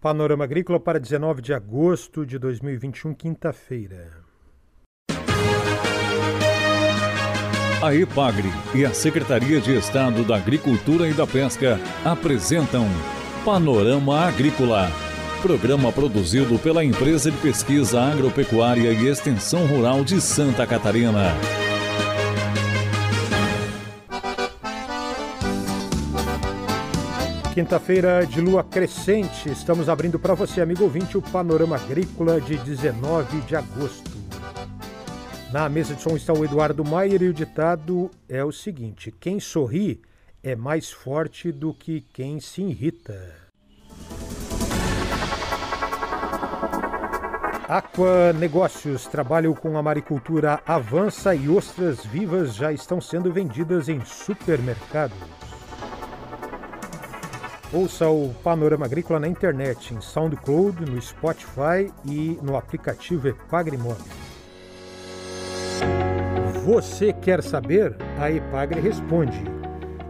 Panorama Agrícola para 19 de agosto de 2021, quinta-feira. A EPAGRE e a Secretaria de Estado da Agricultura e da Pesca apresentam Panorama Agrícola, programa produzido pela Empresa de Pesquisa Agropecuária e Extensão Rural de Santa Catarina. Quinta-feira de lua crescente, estamos abrindo para você, amigo ouvinte, o Panorama Agrícola de 19 de agosto. Na mesa de som está o Eduardo Maier e o ditado é o seguinte: quem sorri é mais forte do que quem se irrita. Aqua Negócios trabalham com a maricultura avança e ostras vivas já estão sendo vendidas em supermercados. Ouça o Panorama Agrícola na internet, em SoundCloud, no Spotify e no aplicativo Epagrimóvel. Você quer saber? A Epagre responde.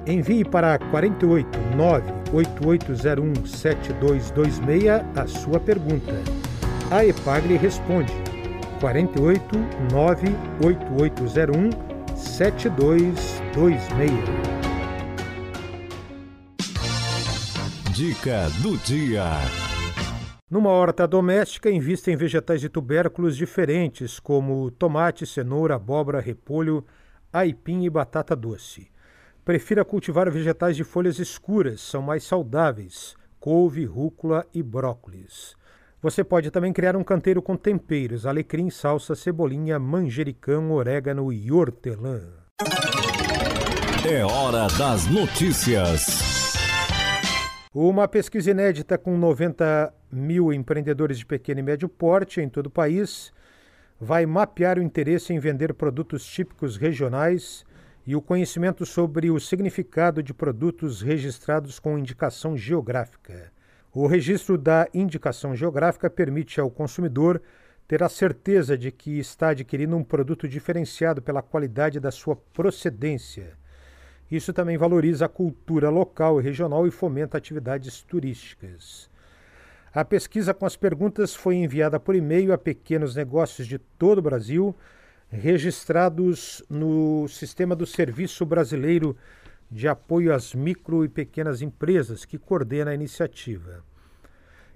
Envie para 48 98801 7226 a sua pergunta. A Epagre responde. 48 98801 7226. Dica do dia. Numa horta doméstica, invista em vegetais e tubérculos diferentes, como tomate, cenoura, abóbora, repolho, aipim e batata doce. Prefira cultivar vegetais de folhas escuras, são mais saudáveis, couve, rúcula e brócolis. Você pode também criar um canteiro com temperos, alecrim, salsa, cebolinha, manjericão, orégano e hortelã. É hora das notícias. Uma pesquisa inédita com 90 mil empreendedores de pequeno e médio porte em todo o país vai mapear o interesse em vender produtos típicos regionais e o conhecimento sobre o significado de produtos registrados com indicação geográfica. O registro da indicação geográfica permite ao consumidor ter a certeza de que está adquirindo um produto diferenciado pela qualidade da sua procedência isso também valoriza a cultura local e regional e fomenta atividades turísticas. A pesquisa com as perguntas foi enviada por e-mail a pequenos negócios de todo o Brasil, registrados no Sistema do Serviço Brasileiro de Apoio às Micro e Pequenas Empresas, que coordena a iniciativa.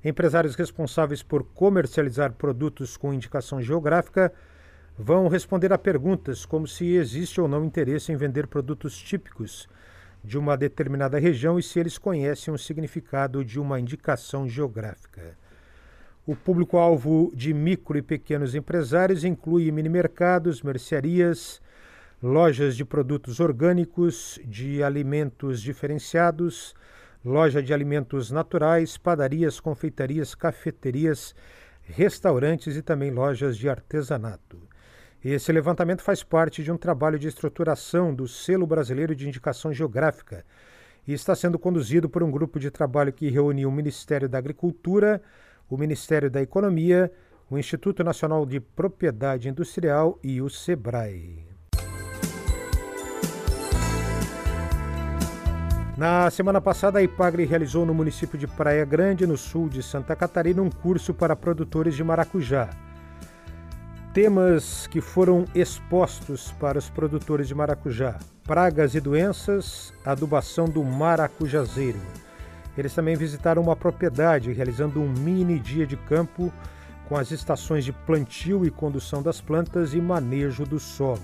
Empresários responsáveis por comercializar produtos com indicação geográfica vão responder a perguntas como se existe ou não interesse em vender produtos típicos de uma determinada região e se eles conhecem o significado de uma indicação geográfica. O público-alvo de micro e pequenos empresários inclui mini-mercados, mercearias, lojas de produtos orgânicos, de alimentos diferenciados, loja de alimentos naturais, padarias, confeitarias, cafeterias, restaurantes e também lojas de artesanato. Esse levantamento faz parte de um trabalho de estruturação do Selo Brasileiro de Indicação Geográfica e está sendo conduzido por um grupo de trabalho que reúne o Ministério da Agricultura, o Ministério da Economia, o Instituto Nacional de Propriedade Industrial e o SEBRAE. Na semana passada, a Ipagre realizou no município de Praia Grande, no sul de Santa Catarina, um curso para produtores de maracujá. Temas que foram expostos para os produtores de maracujá: pragas e doenças, adubação do maracujazeiro. Eles também visitaram uma propriedade, realizando um mini dia de campo com as estações de plantio e condução das plantas e manejo do solo.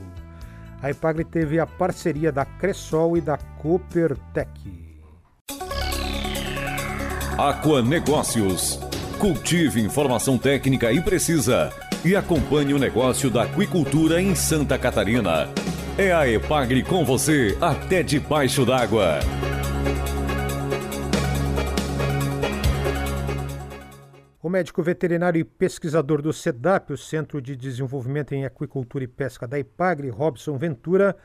A Ipagre teve a parceria da Cressol e da Coopertec. Aqua Negócios. Cultive informação técnica e precisa e acompanhe o negócio da aquicultura em Santa Catarina. É a Epagre com você até debaixo d'água. O médico veterinário e pesquisador do CEDAP, o Centro de Desenvolvimento em Aquicultura e Pesca da Ipagre, Robson Ventura,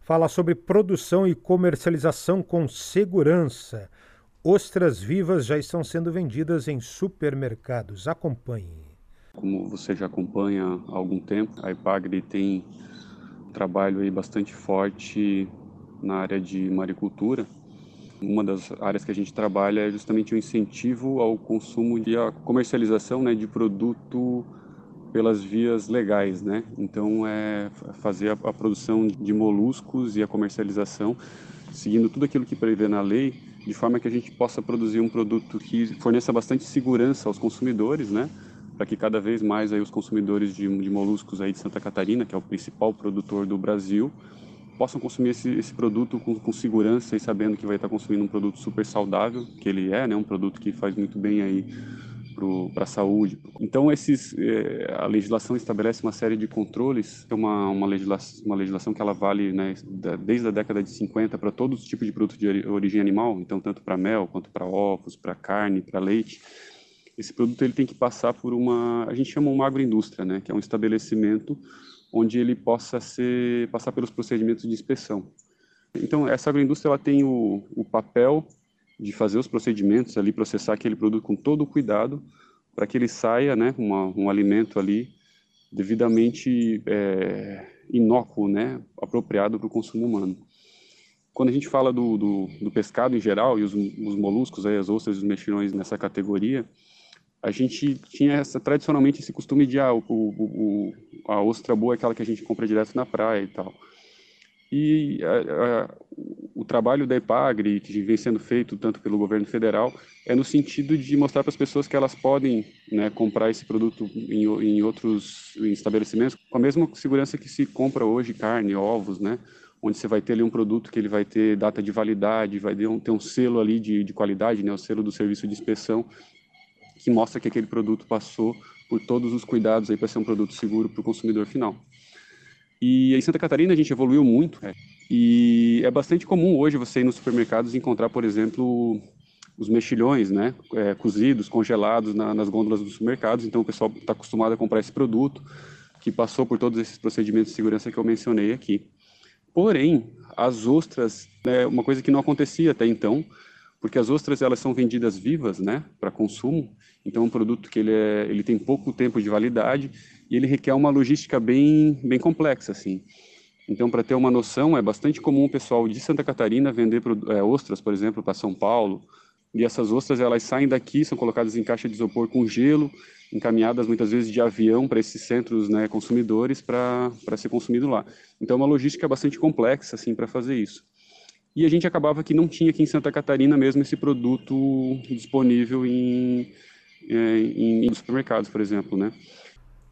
fala sobre produção e comercialização com segurança. Ostras vivas já estão sendo vendidas em supermercados. Acompanhe. Como você já acompanha há algum tempo, a Ipagre tem um trabalho aí bastante forte na área de maricultura. Uma das áreas que a gente trabalha é justamente o incentivo ao consumo e a comercialização né, de produto pelas vias legais, né? Então é fazer a, a, produção de moluscos e a comercialização seguindo tudo aquilo que prevê na lei, de forma que a gente possa produzir um produto que forneça bastante segurança aos consumidores, né? Para que cada vez mais aí os consumidores de, de moluscos aí de Santa Catarina, que é o principal produtor do Brasil, possam consumir esse, esse produto com, com, segurança e sabendo que vai estar consumindo um produto super saudável, que ele é, né? Um produto que faz muito bem aí para a saúde. Então, esses, é, a legislação estabelece uma série de controles, é uma, uma, legislação, uma legislação que ela vale né, desde a década de 50 para todos os tipos de produtos de origem animal, então tanto para mel, quanto para ovos, para carne, para leite. Esse produto ele tem que passar por uma, a gente chama uma agroindústria, né, que é um estabelecimento onde ele possa ser, passar pelos procedimentos de inspeção. Então, essa agroindústria ela tem o, o papel de fazer os procedimentos ali, processar aquele produto com todo o cuidado para que ele saia, né, uma, um alimento ali devidamente é, inócuo, né, apropriado para o consumo humano. Quando a gente fala do, do, do pescado em geral e os, os moluscos, aí, as ostras e os mexilhões nessa categoria, a gente tinha essa, tradicionalmente esse costume de ah, o, o, o, a ostra boa é aquela que a gente compra direto na praia e tal. E a, a, o trabalho da EPAGRE, que vem sendo feito tanto pelo governo federal, é no sentido de mostrar para as pessoas que elas podem né, comprar esse produto em, em outros em estabelecimentos com a mesma segurança que se compra hoje carne, ovos, né? Onde você vai ter ali um produto que ele vai ter data de validade, vai ter um, ter um selo ali de, de qualidade, né? O selo do serviço de inspeção, que mostra que aquele produto passou por todos os cuidados aí para ser um produto seguro para o consumidor final. E em Santa Catarina a gente evoluiu muito. É. E é bastante comum hoje você ir nos supermercados e encontrar, por exemplo, os mexilhões, né, é, cozidos, congelados na, nas gôndolas dos supermercados. Então o pessoal está acostumado a comprar esse produto que passou por todos esses procedimentos de segurança que eu mencionei aqui. Porém, as ostras é uma coisa que não acontecia até então, porque as ostras elas são vendidas vivas, né, para consumo. Então é um produto que ele, é, ele tem pouco tempo de validade e ele requer uma logística bem, bem complexa, assim. Então, para ter uma noção, é bastante comum o pessoal de Santa Catarina vender é, ostras, por exemplo, para São Paulo. E essas ostras, elas saem daqui, são colocadas em caixa de isopor com gelo, encaminhadas muitas vezes de avião para esses centros né, consumidores para ser consumido lá. Então, é uma logística bastante complexa, assim, para fazer isso. E a gente acabava que não tinha aqui em Santa Catarina mesmo esse produto disponível em, é, em, em supermercados, por exemplo, né?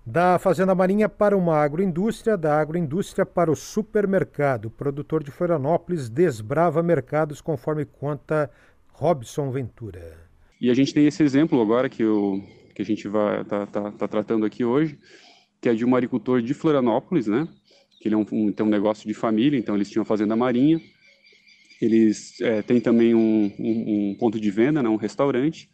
Da Fazenda Marinha para uma agroindústria, da agroindústria para o supermercado. O produtor de Florianópolis desbrava mercados, conforme conta Robson Ventura. E a gente tem esse exemplo agora que, eu, que a gente vai tá, tá, tá tratando aqui hoje, que é de um agricultor de Florianópolis, né? Que ele é um, um, tem um negócio de família, então eles tinham Fazenda Marinha. Eles é, têm também um, um, um ponto de venda, né? um restaurante.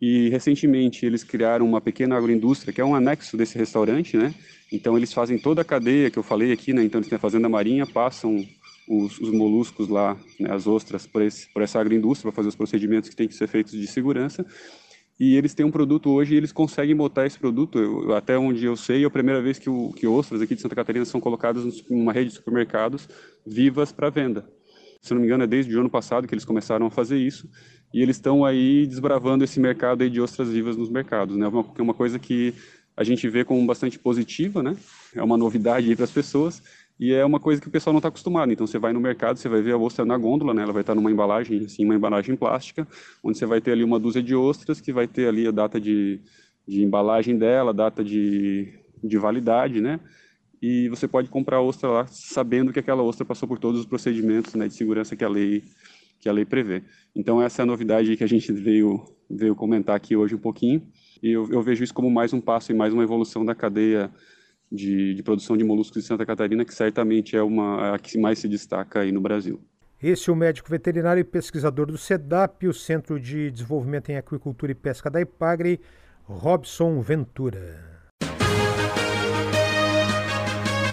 E recentemente eles criaram uma pequena agroindústria, que é um anexo desse restaurante, né? Então eles fazem toda a cadeia que eu falei aqui, né? Então eles têm a fazenda marinha, passam os, os moluscos lá, né? as ostras, por, esse, por essa agroindústria para fazer os procedimentos que têm que ser feitos de segurança. E eles têm um produto hoje e eles conseguem botar esse produto, eu, até onde eu sei, é a primeira vez que, o, que ostras aqui de Santa Catarina são colocadas numa rede de supermercados vivas para venda. Se não me engano, é desde o ano passado que eles começaram a fazer isso e eles estão aí desbravando esse mercado de ostras vivas nos mercados, né? Uma, é uma coisa que a gente vê como bastante positiva, né? É uma novidade para as pessoas e é uma coisa que o pessoal não está acostumado. Então você vai no mercado, você vai ver a ostra na gôndola, né? Ela vai estar numa embalagem, assim, uma embalagem plástica, onde você vai ter ali uma dúzia de ostras que vai ter ali a data de, de embalagem dela, a data de, de validade, né? E você pode comprar ostra lá sabendo que aquela ostra passou por todos os procedimentos né, de segurança que a lei que a lei prevê. Então essa é a novidade que a gente veio, veio comentar aqui hoje um pouquinho, e eu, eu vejo isso como mais um passo e mais uma evolução da cadeia de, de, produção de moluscos de Santa Catarina, que certamente é uma a que mais se destaca aí no Brasil. Esse é o médico veterinário e pesquisador do SEDAP, o Centro de Desenvolvimento em Aquicultura e Pesca da IPAGRE, Robson Ventura.